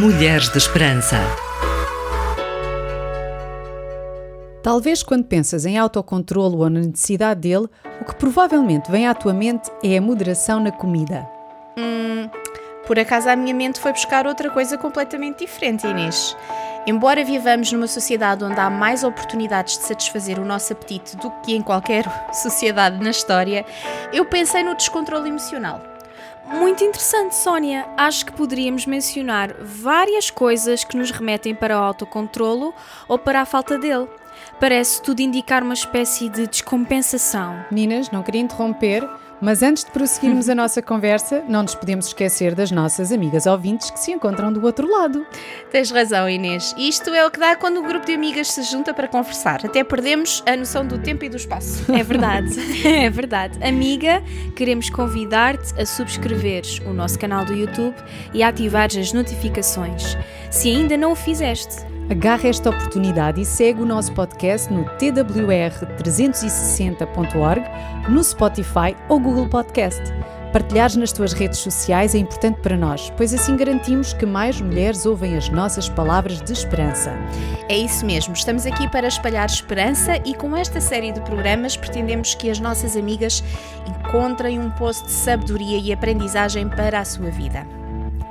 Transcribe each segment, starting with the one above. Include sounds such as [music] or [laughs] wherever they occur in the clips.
Mulheres de Esperança. Talvez quando pensas em autocontrolo ou na necessidade dele, o que provavelmente vem à tua mente é a moderação na comida. Hum, por acaso a minha mente foi buscar outra coisa completamente diferente, Inês. Embora vivamos numa sociedade onde há mais oportunidades de satisfazer o nosso apetite do que em qualquer [laughs] sociedade na história, eu pensei no descontrole emocional. Muito interessante, Sónia. Acho que poderíamos mencionar várias coisas que nos remetem para o autocontrolo ou para a falta dele. Parece tudo indicar uma espécie de descompensação. Meninas, não queria interromper, mas antes de prosseguirmos a nossa conversa, não nos podemos esquecer das nossas amigas ouvintes que se encontram do outro lado. Tens razão, Inês. Isto é o que dá quando o grupo de amigas se junta para conversar. Até perdemos a noção do tempo e do espaço. É verdade, [laughs] é verdade. Amiga, queremos convidar-te a subscreveres o nosso canal do YouTube e a ativares as notificações, se ainda não o fizeste. Agarra esta oportunidade e segue o nosso podcast no twr360.org, no Spotify ou Google Podcast. Partilhares nas tuas redes sociais é importante para nós, pois assim garantimos que mais mulheres ouvem as nossas palavras de esperança. É isso mesmo, estamos aqui para espalhar esperança e com esta série de programas pretendemos que as nossas amigas encontrem um poço de sabedoria e aprendizagem para a sua vida.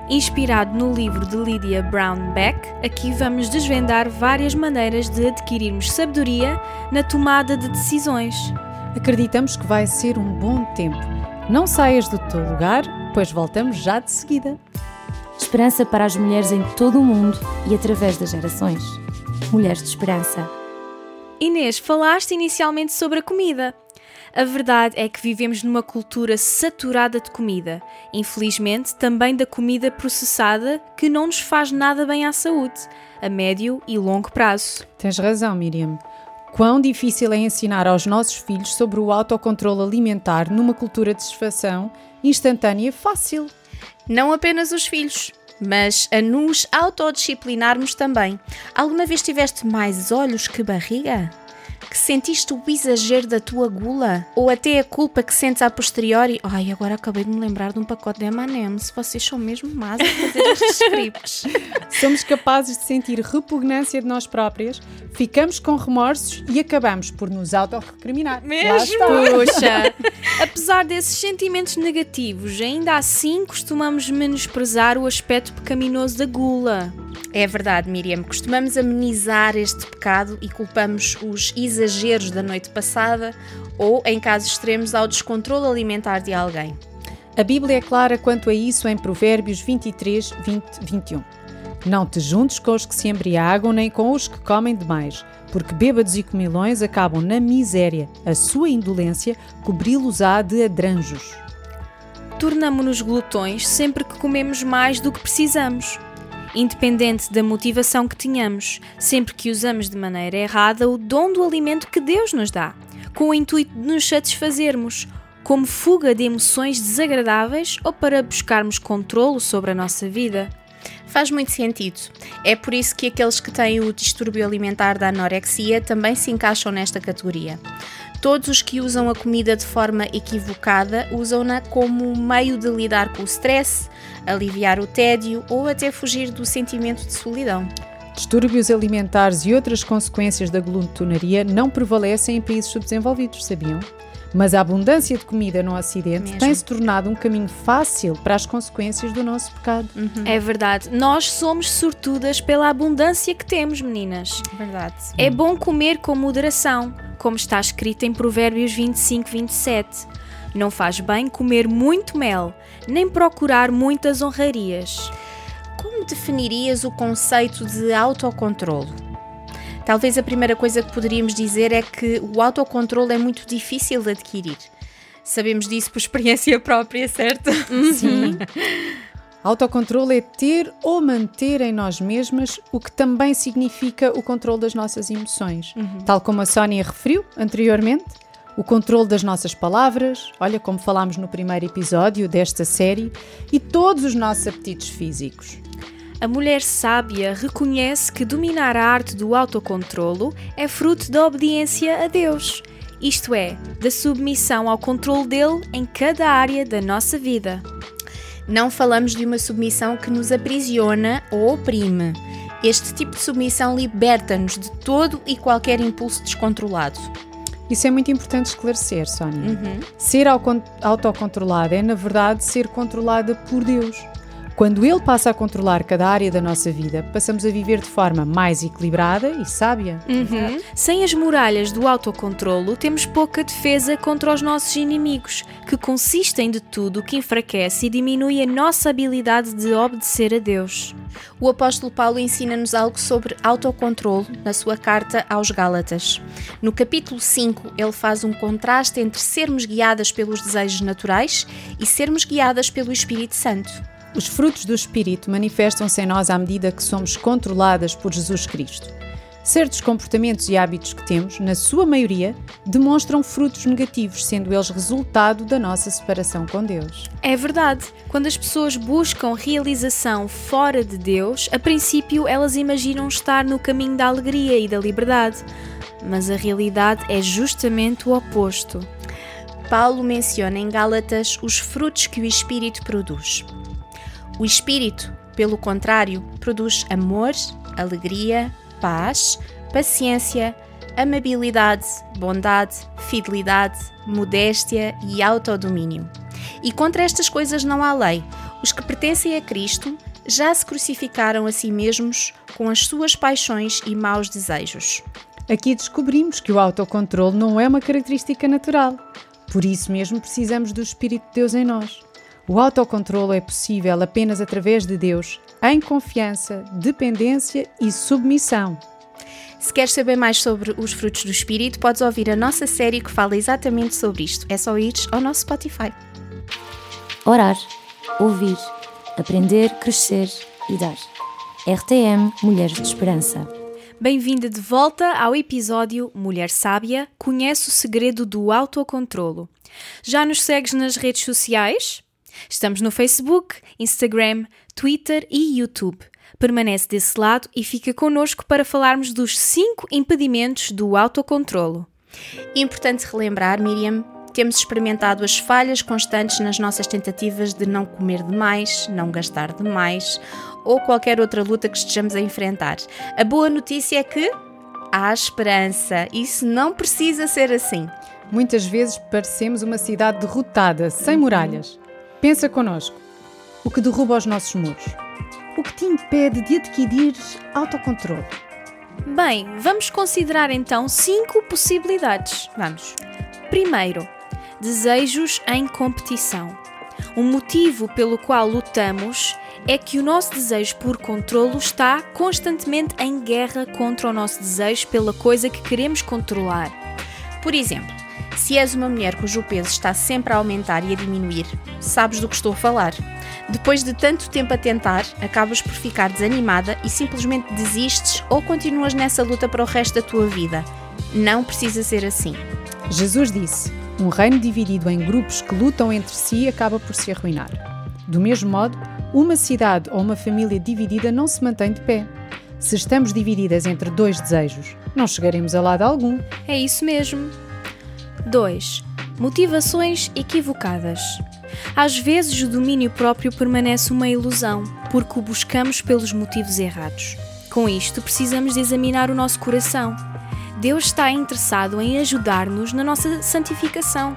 Inspirado no livro de Lydia Brown Beck, aqui vamos desvendar várias maneiras de adquirirmos sabedoria na tomada de decisões. Acreditamos que vai ser um bom tempo. Não saias do teu lugar, pois voltamos já de seguida. Esperança para as mulheres em todo o mundo e através das gerações. Mulheres de Esperança. Inês, falaste inicialmente sobre a comida. A verdade é que vivemos numa cultura saturada de comida, infelizmente também da comida processada que não nos faz nada bem à saúde, a médio e longo prazo. Tens razão, Miriam. Quão difícil é ensinar aos nossos filhos sobre o autocontrole alimentar numa cultura de satisfação instantânea e fácil. Não apenas os filhos, mas a nos autodisciplinarmos também. Alguma vez tiveste mais olhos que barriga? Que sentiste o exagero da tua gula? Ou até a culpa que sentes a posteriori? Ai, agora acabei de me lembrar de um pacote de M&M's. Vocês são mesmo más a fazer estes [laughs] scripts. Somos capazes de sentir repugnância de nós próprias, ficamos com remorsos e acabamos por nos auto-recriminar. Mesmo? Puxa! [laughs] Apesar desses sentimentos negativos, ainda assim costumamos menosprezar o aspecto pecaminoso da gula. É verdade, Miriam. Costumamos amenizar este pecado e culpamos os exageros da noite passada ou, em casos extremos, ao descontrole alimentar de alguém. A Bíblia é clara quanto a isso em Provérbios 23, 20, 21. Não te juntes com os que se embriagam, nem com os que comem demais, porque bêbados e comilões acabam na miséria. A sua indolência cobri-los-á de adranjos. Tornamo-nos glutões sempre que comemos mais do que precisamos independente da motivação que tenhamos, sempre que usamos de maneira errada o dom do alimento que Deus nos dá, com o intuito de nos satisfazermos, como fuga de emoções desagradáveis ou para buscarmos controlo sobre a nossa vida. Faz muito sentido. É por isso que aqueles que têm o distúrbio alimentar da anorexia também se encaixam nesta categoria. Todos os que usam a comida de forma equivocada usam-na como meio de lidar com o stress, aliviar o tédio ou até fugir do sentimento de solidão. Distúrbios alimentares e outras consequências da glutonaria não prevalecem em países subdesenvolvidos, sabiam? Mas a abundância de comida no Ocidente tem-se tornado um caminho fácil para as consequências do nosso pecado. Uhum. É verdade. Nós somos sortudas pela abundância que temos, meninas. Verdade. É bom comer com moderação, como está escrito em Provérbios 25, 27. Não faz bem comer muito mel, nem procurar muitas honrarias. Como definirias o conceito de autocontrolo? Talvez a primeira coisa que poderíamos dizer é que o autocontrole é muito difícil de adquirir. Sabemos disso por experiência [laughs] própria, certo? Sim. [laughs] Autocontrole é ter ou manter em nós mesmas o que também significa o controle das nossas emoções. Uhum. Tal como a Sónia referiu anteriormente, o controle das nossas palavras, olha como falámos no primeiro episódio desta série, e todos os nossos apetites físicos. A mulher sábia reconhece que dominar a arte do autocontrolo é fruto da obediência a Deus, isto é, da submissão ao controle dele em cada área da nossa vida. Não falamos de uma submissão que nos aprisiona ou oprime. Este tipo de submissão liberta-nos de todo e qualquer impulso descontrolado. Isso é muito importante esclarecer, Sónia. Uhum. Ser autocontrolada é, na verdade, ser controlada por Deus. Quando Ele passa a controlar cada área da nossa vida, passamos a viver de forma mais equilibrada e sábia. Uhum. Sem as muralhas do autocontrolo, temos pouca defesa contra os nossos inimigos, que consistem de tudo o que enfraquece e diminui a nossa habilidade de obedecer a Deus. O apóstolo Paulo ensina-nos algo sobre autocontrolo na sua carta aos Gálatas. No capítulo 5, ele faz um contraste entre sermos guiadas pelos desejos naturais e sermos guiadas pelo Espírito Santo. Os frutos do Espírito manifestam-se em nós à medida que somos controladas por Jesus Cristo. Certos comportamentos e hábitos que temos, na sua maioria, demonstram frutos negativos, sendo eles resultado da nossa separação com Deus. É verdade. Quando as pessoas buscam realização fora de Deus, a princípio elas imaginam estar no caminho da alegria e da liberdade. Mas a realidade é justamente o oposto. Paulo menciona em Gálatas os frutos que o Espírito produz. O espírito, pelo contrário, produz amor, alegria, paz, paciência, amabilidade, bondade, fidelidade, modéstia e autodomínio. E contra estas coisas não há lei. Os que pertencem a Cristo já se crucificaram a si mesmos com as suas paixões e maus desejos. Aqui descobrimos que o autocontrole não é uma característica natural. Por isso mesmo precisamos do Espírito de Deus em nós. O autocontrolo é possível apenas através de Deus, em confiança, dependência e submissão. Se queres saber mais sobre os frutos do Espírito, podes ouvir a nossa série que fala exatamente sobre isto. É só ir ao nosso Spotify. Orar, ouvir, aprender, crescer e dar. RTM Mulheres de Esperança. Bem-vinda de volta ao episódio Mulher Sábia Conhece o Segredo do Autocontrolo. Já nos segues nas redes sociais? Estamos no Facebook, Instagram, Twitter e YouTube. Permanece desse lado e fica connosco para falarmos dos 5 impedimentos do autocontrolo. Importante relembrar, Miriam, temos experimentado as falhas constantes nas nossas tentativas de não comer demais, não gastar demais ou qualquer outra luta que estejamos a enfrentar. A boa notícia é que há esperança. Isso não precisa ser assim. Muitas vezes parecemos uma cidade derrotada, sem muralhas. Pensa connosco. O que derruba os nossos muros? O que te impede de adquirir autocontrole? Bem, vamos considerar então cinco possibilidades. Vamos. Primeiro, desejos em competição. Um motivo pelo qual lutamos é que o nosso desejo por controlo está constantemente em guerra contra o nosso desejo pela coisa que queremos controlar. Por exemplo, se és uma mulher cujo peso está sempre a aumentar e a diminuir, sabes do que estou a falar. Depois de tanto tempo a tentar, acabas por ficar desanimada e simplesmente desistes ou continuas nessa luta para o resto da tua vida. Não precisa ser assim. Jesus disse: Um reino dividido em grupos que lutam entre si acaba por se arruinar. Do mesmo modo, uma cidade ou uma família dividida não se mantém de pé. Se estamos divididas entre dois desejos, não chegaremos a lado algum. É isso mesmo. 2. Motivações equivocadas. Às vezes o domínio próprio permanece uma ilusão, porque o buscamos pelos motivos errados. Com isto, precisamos de examinar o nosso coração. Deus está interessado em ajudar-nos na nossa santificação.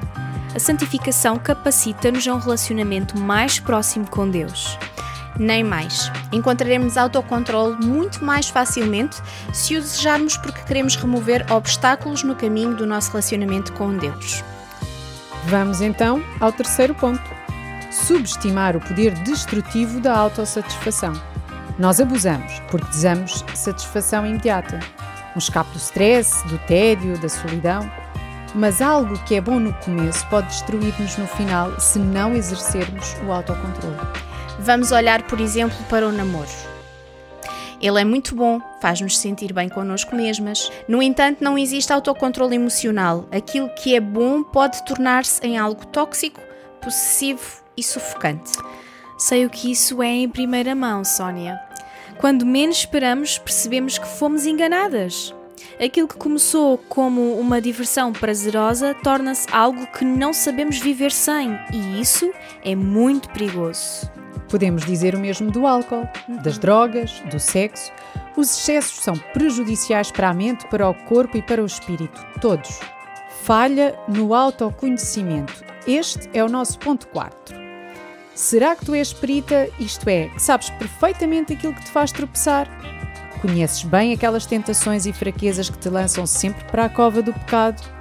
A santificação capacita-nos a um relacionamento mais próximo com Deus nem mais. Encontraremos autocontrole muito mais facilmente se o desejarmos porque queremos remover obstáculos no caminho do nosso relacionamento com Deus. Vamos então ao terceiro ponto: subestimar o poder destrutivo da autossatisfação. Nós abusamos porque desejamos satisfação imediata, um escape do stress, do tédio, da solidão. Mas algo que é bom no começo pode destruir-nos no final se não exercermos o autocontrole. Vamos olhar, por exemplo, para o namoro. Ele é muito bom, faz-nos sentir bem connosco mesmas. No entanto, não existe autocontrole emocional. Aquilo que é bom pode tornar-se em algo tóxico, possessivo e sufocante. Sei o que isso é em primeira mão, Sónia. Quando menos esperamos, percebemos que fomos enganadas. Aquilo que começou como uma diversão prazerosa torna-se algo que não sabemos viver sem, e isso é muito perigoso. Podemos dizer o mesmo do álcool, das drogas, do sexo. Os excessos são prejudiciais para a mente, para o corpo e para o espírito, todos. Falha no autoconhecimento. Este é o nosso ponto 4. Será que tu és perita, isto é, que sabes perfeitamente aquilo que te faz tropeçar? Conheces bem aquelas tentações e fraquezas que te lançam sempre para a cova do pecado?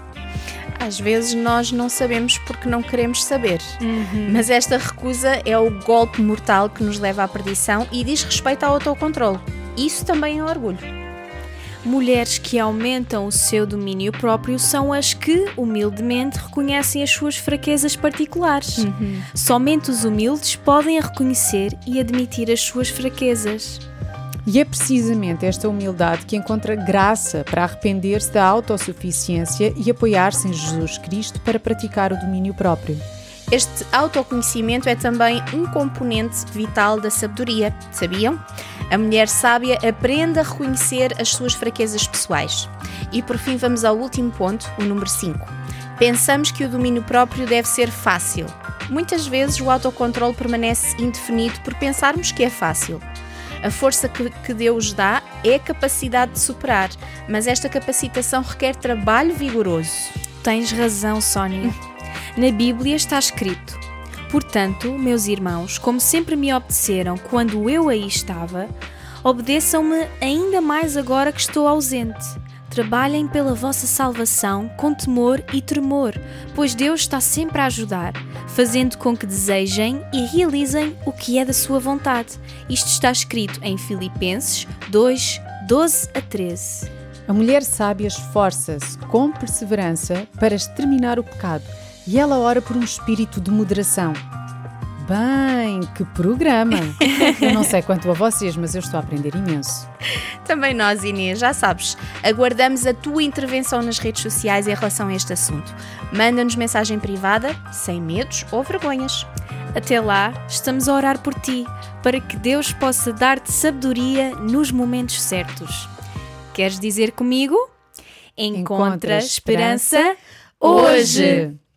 Às vezes nós não sabemos porque não queremos saber. Uhum. Mas esta recusa é o golpe mortal que nos leva à perdição e diz respeito ao autocontrole. Isso também é orgulho. Mulheres que aumentam o seu domínio próprio são as que, humildemente, reconhecem as suas fraquezas particulares. Uhum. Somente os humildes podem reconhecer e admitir as suas fraquezas. E é precisamente esta humildade que encontra graça para arrepender-se da autossuficiência e apoiar-se em Jesus Cristo para praticar o domínio próprio. Este autoconhecimento é também um componente vital da sabedoria, sabiam? A mulher sábia aprende a reconhecer as suas fraquezas pessoais. E por fim, vamos ao último ponto, o número 5. Pensamos que o domínio próprio deve ser fácil. Muitas vezes o autocontrole permanece indefinido por pensarmos que é fácil. A força que, que Deus dá é a capacidade de superar, mas esta capacitação requer trabalho vigoroso. Tens razão, Sónia. Na Bíblia está escrito: Portanto, meus irmãos, como sempre me obedeceram quando eu aí estava, obedeçam-me ainda mais agora que estou ausente. Trabalhem pela vossa salvação com temor e tremor, pois Deus está sempre a ajudar, fazendo com que desejem e realizem o que é da sua vontade. Isto está escrito em Filipenses 2, 12 a 13. A mulher sábia esforça-se com perseverança para exterminar o pecado e ela ora por um espírito de moderação. Bem, que programa! [laughs] Eu não sei quanto a vocês, mas eu estou a aprender imenso. Também nós, Inês, já sabes, aguardamos a tua intervenção nas redes sociais em relação a este assunto. Manda-nos mensagem privada, sem medos ou vergonhas. Até lá, estamos a orar por ti, para que Deus possa dar-te sabedoria nos momentos certos. Queres dizer comigo? Encontra esperança hoje!